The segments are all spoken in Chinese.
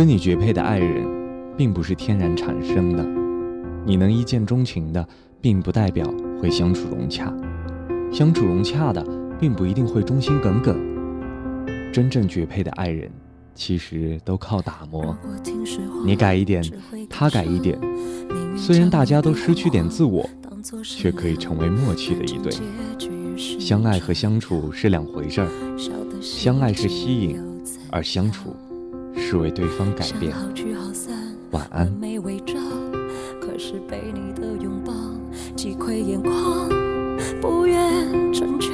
跟你绝配的爱人，并不是天然产生的。你能一见钟情的，并不代表会相处融洽；相处融洽的，并不一定会忠心耿耿。真正绝配的爱人，其实都靠打磨。你改一点，他改一点，虽然大家都失去点自我，却可以成为默契的一对。相爱和相处是两回事儿，相爱是吸引，而相处。是为对方改变。晚安。可是被你的拥抱击溃眼眶，不愿成全，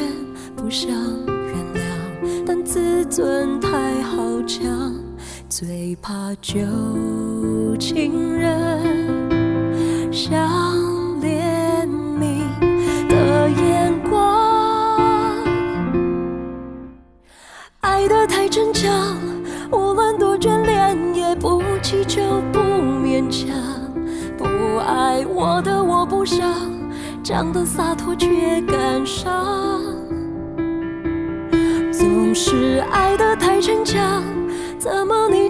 不想原谅，但自尊太好强，最怕旧情人想怜悯的眼光，爱得太逞强。无论多眷恋，也不祈求，不勉强。不爱我的我不想，讲的洒脱却感伤。总是爱的太逞强，怎么你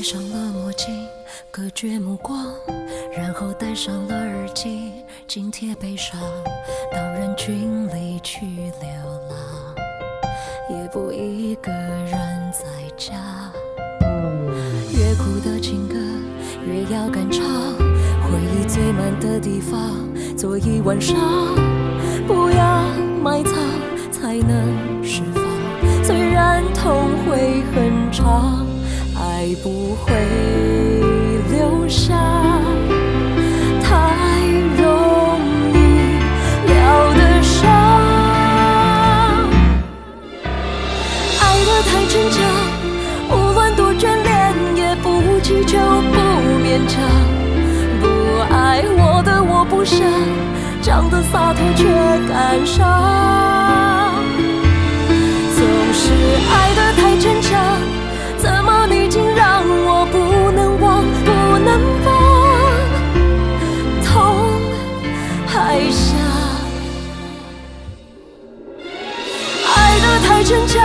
戴上了墨镜，隔绝目光，然后戴上了耳机，紧贴悲伤，到人群里去流浪，也不一个人在家。越苦的情歌，越要敢唱，回忆最满的地方，坐一晚上，不要埋藏，才能释放。虽然痛会很长。爱不就，不勉强。不爱我的我不想，长得洒脱却感伤。总是爱的太逞强。怎么你竟让我不能忘，不能放？痛还想，爱得太逞强。